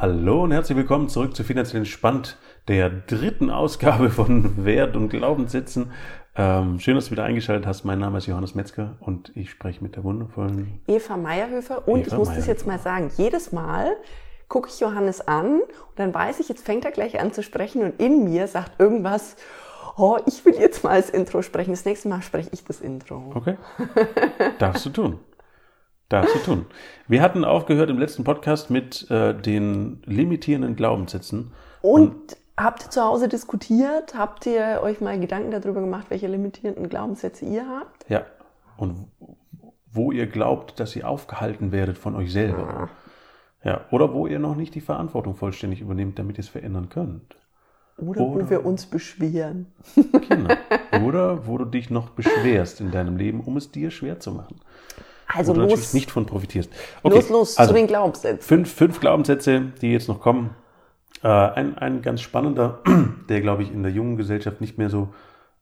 Hallo und herzlich willkommen zurück zu Finanziell Entspannt, der dritten Ausgabe von Wert und Glaubenssätzen. Ähm, schön, dass du wieder eingeschaltet hast. Mein Name ist Johannes Metzger und ich spreche mit der wundervollen Eva Meierhöfer. Und Eva ich muss das jetzt mal sagen, jedes Mal gucke ich Johannes an und dann weiß ich, jetzt fängt er gleich an zu sprechen und in mir sagt irgendwas, oh, ich will jetzt mal das Intro sprechen. Das nächste Mal spreche ich das Intro. Okay. Darfst du tun. Darfst du tun. Wir hatten aufgehört im letzten Podcast mit äh, den limitierenden Glaubenssätzen. Und habt ihr zu Hause diskutiert? Habt ihr euch mal Gedanken darüber gemacht, welche limitierenden Glaubenssätze ihr habt? Ja. Und wo ihr glaubt, dass ihr aufgehalten werdet von euch selber. Ja. Oder wo ihr noch nicht die Verantwortung vollständig übernehmt, damit ihr es verändern könnt. Oder, Oder- wo wir uns beschweren? Genau. Oder wo du dich noch beschwerst in deinem Leben, um es dir schwer zu machen. Also wo du natürlich los, nicht von profitierst. Okay, los, los also zu den Glaubenssätzen. fünf, fünf Glaubenssätze, die jetzt noch kommen. Äh, ein, ein ganz spannender, der, glaube ich, in der jungen Gesellschaft nicht mehr so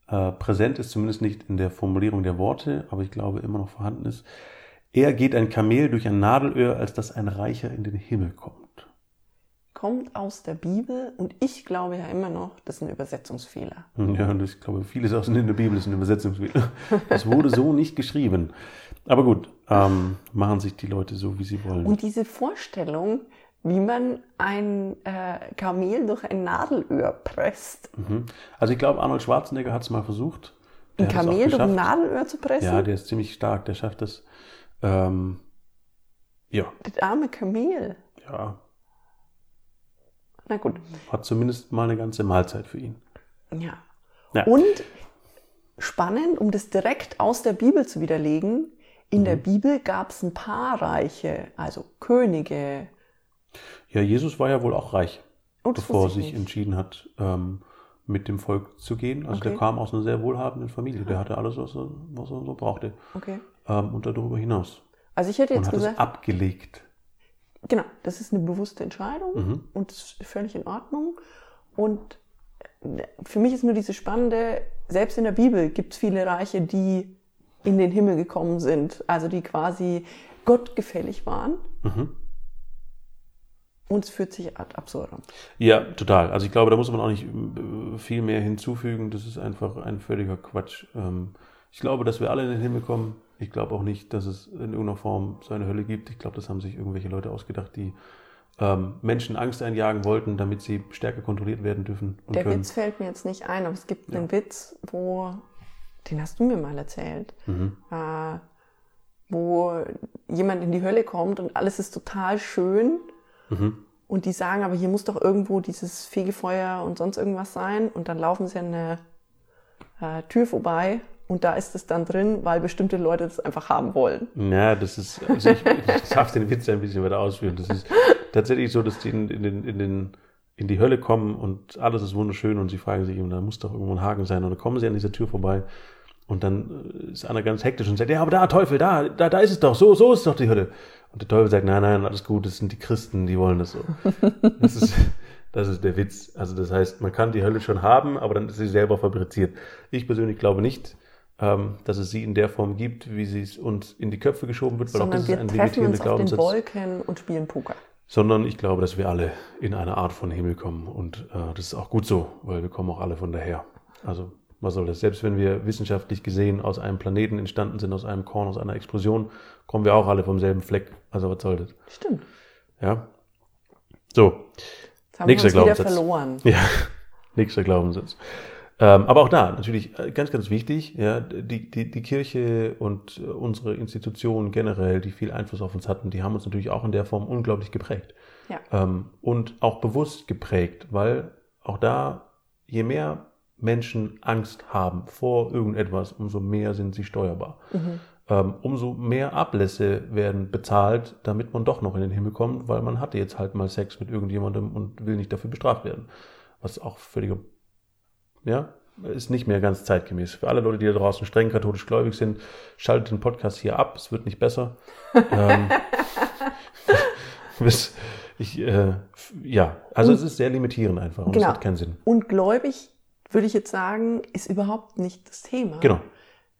äh, präsent ist, zumindest nicht in der Formulierung der Worte, aber ich glaube immer noch vorhanden ist. Eher geht ein Kamel durch ein Nadelöhr, als dass ein Reicher in den Himmel kommt. Kommt aus der Bibel und ich glaube ja immer noch, das ist ein Übersetzungsfehler. Ja, und ich glaube, vieles aus in der Bibel ist ein Übersetzungsfehler. Das wurde so nicht geschrieben. Aber gut, ähm, machen sich die Leute so, wie sie wollen. Und diese Vorstellung, wie man ein äh, Kamel durch ein Nadelöhr presst. Mhm. Also ich glaube, Arnold Schwarzenegger hat es mal versucht. Der Ein Kamel durch ein. Nadelöhr zu pressen? Ja, der ist ziemlich stark, der schafft das. Ähm, ja, das arme Kamel. ja, Na gut, hat zumindest mal eine ganze Mahlzeit für ihn. ja. Ja. Und spannend, um das direkt aus der Bibel zu widerlegen, in Mhm. der Bibel gab es ein paar Reiche, also Könige. Ja, Jesus war ja wohl auch reich, Oh, bevor er sich nicht. entschieden hat, ähm, mit dem Volk zu gehen. Also der Okay. kam aus einer sehr wohlhabenden Familie. Der hatte alles, was er, was er so brauchte. Okay. Ähm, und darüber hinaus. Also ich hätte Und jetzt hat es gesagt, abgelegt. Genau, das ist eine bewusste Entscheidung Mhm. und völlig in Ordnung. Und für mich ist nur diese spannende, selbst in der Bibel gibt es viele Reiche, die in den Himmel gekommen sind, also die quasi gottgefällig waren. Mhm. Und es führt sich ad absurdum. Ja, total. Also ich glaube, da muss man auch nicht äh, viel mehr hinzufügen. Das ist einfach ein völliger Quatsch. Ähm, Ich glaube, dass wir alle in den Himmel kommen. Ich glaube auch nicht, dass es in irgendeiner Form so eine Hölle gibt. Ich glaube, das haben sich irgendwelche Leute ausgedacht, die ähm, Menschen Angst einjagen wollten, damit sie stärker kontrolliert werden dürfen Der können. Witz fällt mir jetzt nicht ein, aber es gibt einen Witz, wo, den hast du mir mal erzählt, Mhm. äh, wo jemand in die Hölle kommt und alles ist total schön. Mhm. Und die sagen, aber hier muss doch irgendwo dieses Fegefeuer und sonst irgendwas sein. Und dann laufen sie an eine äh, Tür vorbei und da ist es dann drin, weil bestimmte Leute das einfach haben wollen. Ja, das ist, also ich, ich darf den Witz ein bisschen weiter ausführen. Das ist tatsächlich so, dass die in, in, den, in, den, in die Hölle kommen und alles ist wunderschön und sie fragen sich, da muss doch irgendwo ein Haken sein. Und dann kommen sie an dieser Tür vorbei und dann äh, ist einer ganz hektisch und sagt, ja, aber da, Teufel, da, da, da ist es doch, so, so ist doch die Hölle. Und der Teufel sagt, nein, nein, alles gut, das sind die Christen, die wollen das so. Das ist, das ist der Witz. Also das heißt, man kann die Hölle schon haben, aber dann ist sie selber fabriziert. Ich persönlich glaube nicht, ähm, dass es sie in der Form gibt, wie sie es uns in die Köpfe geschoben wird, weil auch Sondern das ist wir ein treffen limitierender uns auf den Glaubenssatz. Wolken und spielen Poker. Sondern ich glaube, dass wir alle in eine Art von Himmel kommen. Und äh, das ist auch gut so, weil wir kommen auch alle von daher. Also, was soll das? Selbst wenn wir wissenschaftlich gesehen aus einem Planeten entstanden sind, aus einem Korn, aus einer Explosion, kommen wir auch alle vom selben Fleck. Also, was soll das? Stimmt. Ja? So, Jetzt haben Nächster wir uns wieder Glaubenssatz. verloren. ja, nächster Glaubenssatz. Ähm, aber auch da, natürlich äh, ganz, ganz wichtig, ja, die, die, die Kirche und äh, unsere Institutionen generell, die viel Einfluss auf uns hatten, die haben uns natürlich auch in der Form unglaublich geprägt. Ja. Ähm, und auch bewusst geprägt, weil auch da, je mehr Menschen Angst haben vor irgendetwas, umso mehr sind sie steuerbar. Ähm, umso mehr Ablässe werden bezahlt, damit man doch noch in den Himmel kommt, weil man hatte jetzt halt mal Sex mit irgendjemandem und will nicht dafür bestraft werden. Was auch völliger, ja, ist nicht mehr ganz zeitgemäß. Für alle Leute, die da draußen streng katholisch gläubig sind, schaltet den Podcast hier ab, es wird nicht besser. ähm, ich, äh, ja, also es ist sehr limitierend einfach und es Genau. hat keinen Sinn. Und gläubig, würde ich jetzt sagen, ist überhaupt nicht das Thema. Genau.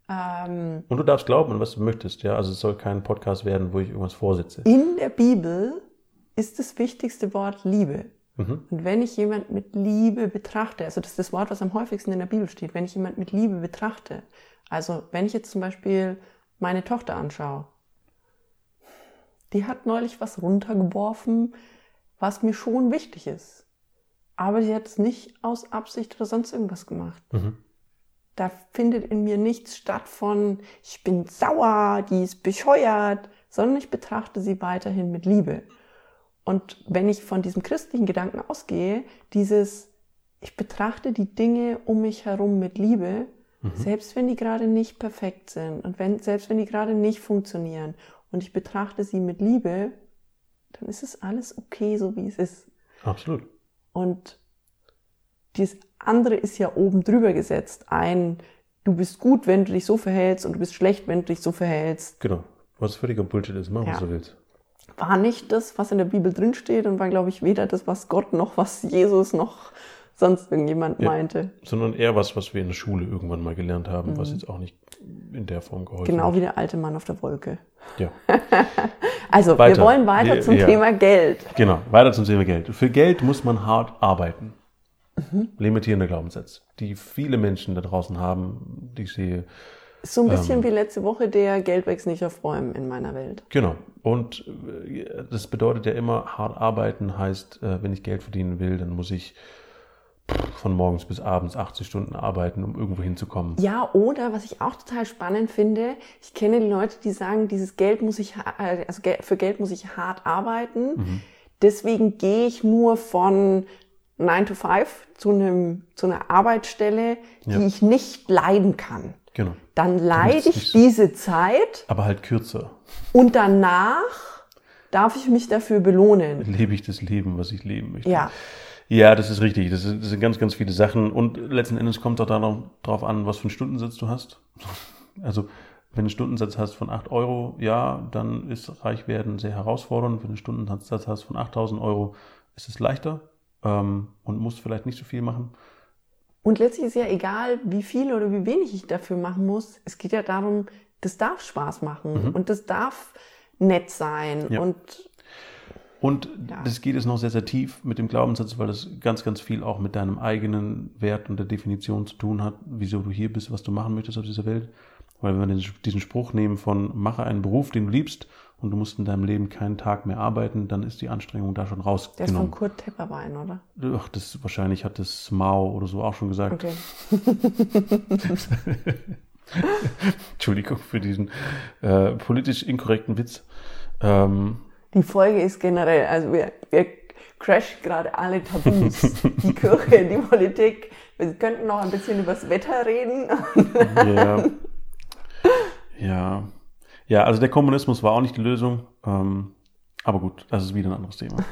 Ähm, Und du darfst glauben, an was du möchtest, ja. Also es soll kein Podcast werden, wo ich irgendwas vorsitze. in der Bibel ist das wichtigste Wort Liebe. Mhm. Und wenn ich jemand mit Liebe betrachte, also das ist das Wort, was am häufigsten in der Bibel steht, wenn ich jemand mit Liebe betrachte, also wenn ich jetzt zum Beispiel meine Tochter anschaue, die hat neulich was runtergeworfen, was mir schon wichtig ist. Aber sie hat es nicht aus Absicht oder sonst irgendwas gemacht. Mhm. Da findet in mir nichts statt von, ich bin sauer, die ist bescheuert, sondern ich betrachte sie weiterhin mit Liebe. Und wenn ich von diesem christlichen Gedanken ausgehe, dieses, ich betrachte die Dinge um mich herum mit Liebe, selbst wenn die gerade nicht perfekt sind und wenn, selbst wenn die gerade nicht funktionieren und ich betrachte sie mit Liebe, dann ist es alles okay, so wie es ist. Absolut. Und das andere ist ja oben drüber gesetzt. Ein, du bist gut, wenn du dich so verhältst und du bist schlecht, wenn du dich so verhältst. Genau. Was völliger Bullshit ist, mach was Ja. du willst. War nicht das, was in der Bibel drinsteht und war, glaube ich, weder das, was Gott noch was Jesus noch sonst irgendjemand Ja. meinte. Sondern eher was, was wir in der Schule irgendwann mal gelernt haben, was jetzt auch nicht in der Form geholfen. Genau wie der alte Mann auf der Wolke. Ja. Also, Weiter. wir wollen weiter zum ja. Thema Geld. Genau, weiter zum Thema Geld. Für Geld muss man hart arbeiten. Mhm. Limitierender Glaubenssatz, die viele Menschen da draußen haben, die ich sehe. So ein Ähm. bisschen wie letzte Woche der Geld wächst nicht auf Bäumen in meiner Welt. Genau. Und äh, das bedeutet ja immer, hart arbeiten heißt, äh, wenn ich Geld verdienen will, dann muss ich von morgens bis abends 80 Stunden arbeiten, um irgendwo hinzukommen. Ja, oder was ich auch total spannend finde, ich kenne die Leute, die sagen, dieses Geld muss ich, äh, also für Geld muss ich hart arbeiten. Mhm. Deswegen gehe ich nur von 9 to 5 zu, einem, zu einer Arbeitsstelle, die Ja. ich nicht leiden kann. Genau. Dann leide ich diese Zeit Aber halt kürzer und danach darf ich mich dafür belohnen. lebe ich das Leben, was ich leben möchte. Ja, Ja, das ist richtig. Das, ist, das sind ganz, ganz viele Sachen. Und letzten Endes kommt es auch darauf an, was für einen Stundensatz du hast. Also, wenn du einen Stundensatz hast von 8 Euro, ja, dann ist reich werden sehr herausfordernd. Wenn du einen Stundensatz hast von 8000 Euro, ist es leichter ähm, und musst vielleicht nicht so viel machen. Und letztlich ist ja egal, wie viel oder wie wenig ich dafür machen muss. Es geht ja darum, das darf Spaß machen und das darf nett sein. Mhm. Ja. Und Und Ja. das geht jetzt noch sehr, sehr tief mit dem Glaubenssatz, weil das ganz, ganz viel auch mit deinem eigenen Wert und der Definition zu tun hat, wieso du hier bist, was du machen möchtest auf dieser Welt. Weil wenn wir diesen Spruch nehmen von mache einen Beruf, den du liebst und du musst in deinem Leben keinen Tag mehr arbeiten, dann ist die Anstrengung da schon der ist von. Kurt Tepperwein, oder? Ach, das wahrscheinlich hat das Mao oder so auch schon gesagt. Okay. Entschuldigung für diesen äh, politisch inkorrekten Witz. Ähm, Die Folge ist generell, also wir, wir crashen gerade alle Tabus. die Kirche, die Politik. Wir könnten noch ein bisschen übers Wetter reden. Ja. ja. Ja, also der Kommunismus war auch nicht die Lösung. Ähm, aber gut, das ist wieder ein anderes Thema.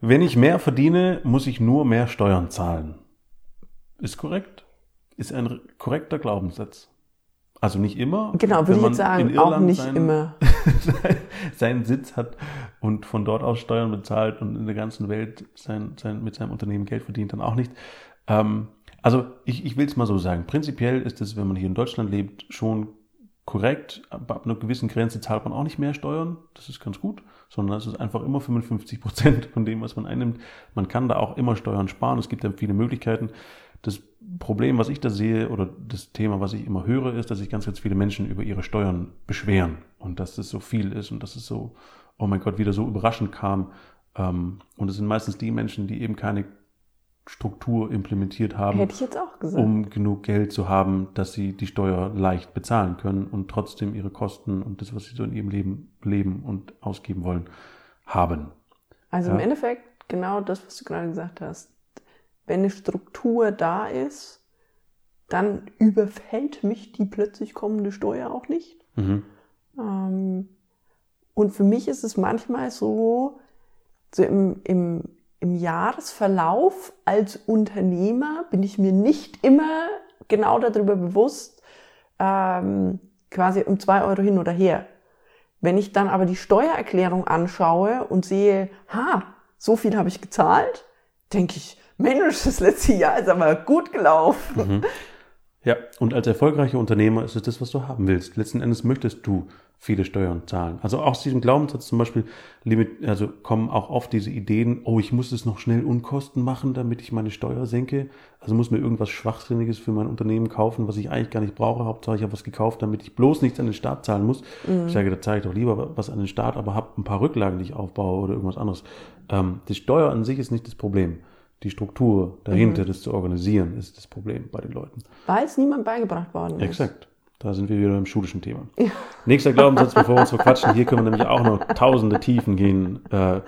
Wenn ich mehr verdiene, muss ich nur mehr Steuern zahlen. Ist korrekt? Ist ein korrekter Glaubenssatz. Also nicht immer. Genau, würde ich jetzt sagen, auch nicht seinen- immer. seinen Sitz hat und von dort aus Steuern bezahlt und in der ganzen Welt sein, sein, mit seinem Unternehmen Geld verdient, dann auch nicht. Ähm, also ich, ich will es mal so sagen. Prinzipiell ist es, wenn man hier in Deutschland lebt, schon korrekt. Aber ab einer gewissen Grenze zahlt man auch nicht mehr Steuern. Das ist ganz gut. Sondern es ist einfach immer 55 Prozent von dem, was man einnimmt. Man kann da auch immer Steuern sparen. Es gibt ja viele Möglichkeiten. Das Problem, was ich da sehe, oder das Thema, was ich immer höre, ist, dass sich ganz, ganz viele Menschen über ihre Steuern beschweren und dass das so viel ist und dass es so, oh mein Gott, wieder so überraschend kam. Ähm, Und es sind meistens die Menschen, die eben keine Struktur implementiert haben, um genug Geld zu haben, dass sie die Steuer leicht bezahlen können und trotzdem ihre Kosten und das, was sie so in ihrem Leben leben und ausgeben wollen, haben. Also im Ja. Endeffekt genau das, was du gerade gesagt hast. Wenn eine Struktur da ist, dann überfällt mich die plötzlich kommende Steuer auch nicht. Mhm. Ähm, und für mich ist es manchmal so, so im, im, im Jahresverlauf als Unternehmer bin ich mir nicht immer genau darüber bewusst, ähm, quasi um zwei Euro hin oder her. Wenn ich dann aber die Steuererklärung anschaue und sehe, ha, so viel habe ich gezahlt, denke ich, Mensch, das letzte Jahr ist aber gut gelaufen. Ja, und als erfolgreicher Unternehmer ist es das, was du haben willst. Letzten Endes möchtest du viele Steuern zahlen. Also aus diesem Glaubenssatz zum Beispiel limit, also kommen auch oft diese Ideen, oh, ich muss es noch schnell Unkosten machen, damit ich meine Steuer senke. Also muss mir irgendwas Schwachsinniges für mein Unternehmen kaufen, was ich eigentlich gar nicht brauche. Hauptsache ich habe was gekauft, damit ich bloß nichts an den Staat zahlen muss. Mhm. Ich sage, da zahle ich doch lieber was an den Staat, aber habe ein paar Rücklagen, die ich aufbaue oder irgendwas anderes. Ähm, die Steuer an sich ist nicht das Problem die Struktur dahinter, mhm. das zu organisieren, ist das Problem bei den Leuten. Weil es niemand beigebracht worden ist. Exakt. Da sind wir wieder im schulischen Thema. Ja. Nächster Glaubenssatz, bevor wir uns verquatschen. Hier können wir nämlich auch noch tausende Tiefen gehen. Äh,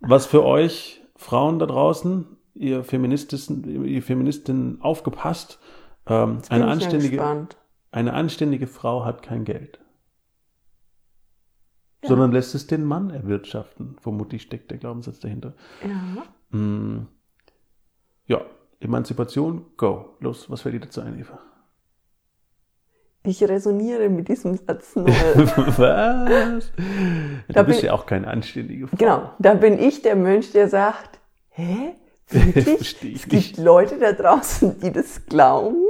was für euch Frauen da draußen, ihr Feminististen, ihr Feministinnen aufgepasst, ähm, eine anständige, eine anständige Frau hat kein Geld. Ja. Sondern lässt es den Mann erwirtschaften. Vermutlich steckt der Glaubenssatz dahinter. Ja. Mm, ja, Emanzipation, go. Los, was fällt dir dazu ein, Eva? Ich resoniere mit diesem Satz null. was? Du da bist bin, ja auch keine anständige Frau. Genau, da bin ich der Mensch, der sagt, hä? Wirklich? es gibt Leute da draußen, die das glauben.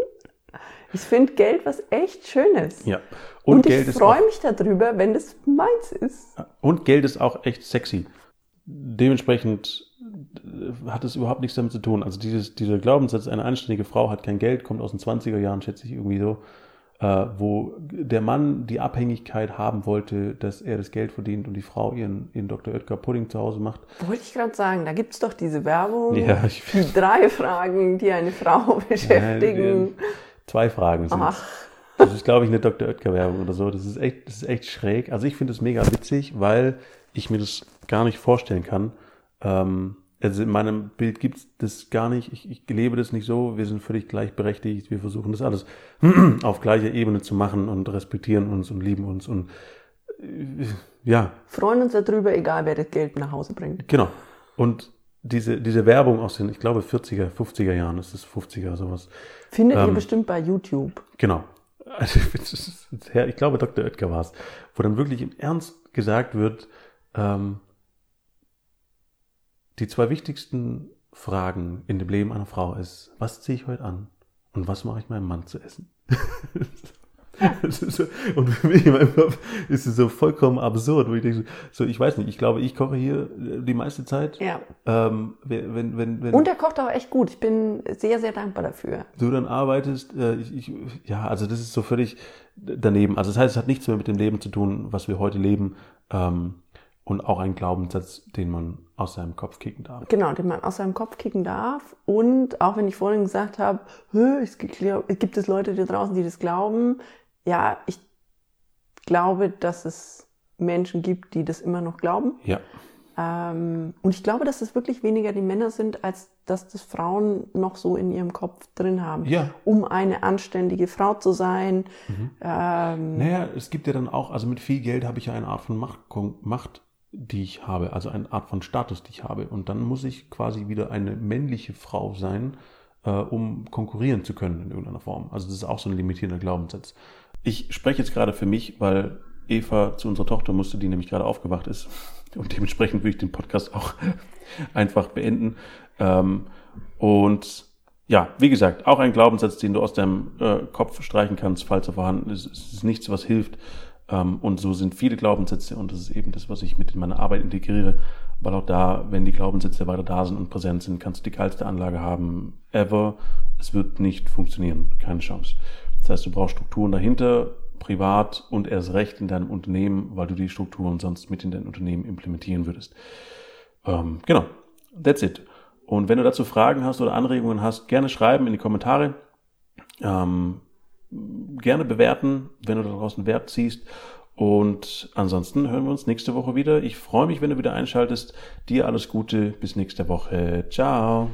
Ich finde Geld was echt Schönes. Ja. Und, und ich freue mich darüber, wenn das meins ist. Und Geld ist auch echt sexy. Dementsprechend hat es überhaupt nichts damit zu tun. Also dieses, dieser Glaubenssatz, eine anständige Frau hat kein Geld, kommt aus den 20er Jahren, schätze ich irgendwie so, äh, wo der Mann die Abhängigkeit haben wollte, dass er das Geld verdient und die Frau ihren, ihren Dr. Oetker Pudding zu Hause macht. Wollte ich gerade sagen, da gibt es doch diese Werbung, ja, ich, die drei Fragen, die eine Frau beschäftigen. Ja, zwei Fragen sind Ach. Das ist, glaube ich, eine Dr. Oetker-Werbung oder so. Das ist echt, das ist echt schräg. Also ich finde es mega witzig, weil ich mir das gar nicht vorstellen kann, ähm, also in meinem Bild gibt es das gar nicht. Ich, ich lebe das nicht so. Wir sind völlig gleichberechtigt. Wir versuchen das alles auf gleicher Ebene zu machen und respektieren uns und lieben uns und äh, ja. Freuen uns darüber, egal wer das Geld nach Hause bringt. Genau. Und diese, diese Werbung aus den, ich glaube, 40er, 50er Jahren, ist es 50er, sowas. Findet ähm, ihr bestimmt bei YouTube. Genau. Also, ich glaube, Dr. Oetker war es, wo dann wirklich im Ernst gesagt wird, ähm, die zwei wichtigsten Fragen in dem Leben einer Frau ist, was ziehe ich heute an und was mache ich meinem Mann zu essen? so, und für mich in meinem Kopf ist es so vollkommen absurd, wo ich denke, so, ich weiß nicht, ich glaube, ich koche hier die meiste Zeit. Ja. Ähm, wenn, wenn, wenn, und er kocht auch echt gut. Ich bin sehr, sehr dankbar dafür. Du dann arbeitest, äh, ich, ich, ja, also das ist so völlig daneben. Also das heißt, es hat nichts mehr mit dem Leben zu tun, was wir heute leben. Ähm, und auch ein Glaubenssatz, den man aus seinem Kopf kicken darf. Genau, den man aus seinem Kopf kicken darf. Und auch wenn ich vorhin gesagt habe, es gibt es Leute da draußen, die das glauben. Ja, ich glaube, dass es Menschen gibt, die das immer noch glauben. Ja. Ähm, und ich glaube, dass es wirklich weniger die Männer sind, als dass das Frauen noch so in ihrem Kopf drin haben. Ja. Um eine anständige Frau zu sein. Mhm. Ähm, naja, es gibt ja dann auch, also mit viel Geld habe ich ja eine Art von Macht, Macht die ich habe, also eine Art von Status, die ich habe. Und dann muss ich quasi wieder eine männliche Frau sein, äh, um konkurrieren zu können in irgendeiner Form. Also das ist auch so ein limitierender Glaubenssatz. Ich spreche jetzt gerade für mich, weil Eva zu unserer Tochter musste, die nämlich gerade aufgewacht ist. Und dementsprechend würde ich den Podcast auch einfach beenden. Ähm, und ja, wie gesagt, auch ein Glaubenssatz, den du aus deinem äh, Kopf streichen kannst, falls er vorhanden ist. Es ist nichts, was hilft. Ähm, und so sind viele Glaubenssätze und das ist eben das, was ich mit in meine Arbeit integriere, weil auch da, wenn die Glaubenssätze weiter da sind und präsent sind, kannst du die geilste Anlage haben ever. Es wird nicht funktionieren. Keine Chance. Das heißt, du brauchst Strukturen dahinter, privat und erst recht in deinem Unternehmen, weil du die Strukturen sonst mit in dein Unternehmen implementieren würdest. Ähm, genau. That's it. Und wenn du dazu Fragen hast oder Anregungen hast, gerne schreiben in die Kommentare. Ähm, gerne bewerten, wenn du daraus einen Wert ziehst. Und ansonsten hören wir uns nächste Woche wieder. Ich freue mich, wenn du wieder einschaltest. Dir alles Gute. Bis nächste Woche. Ciao.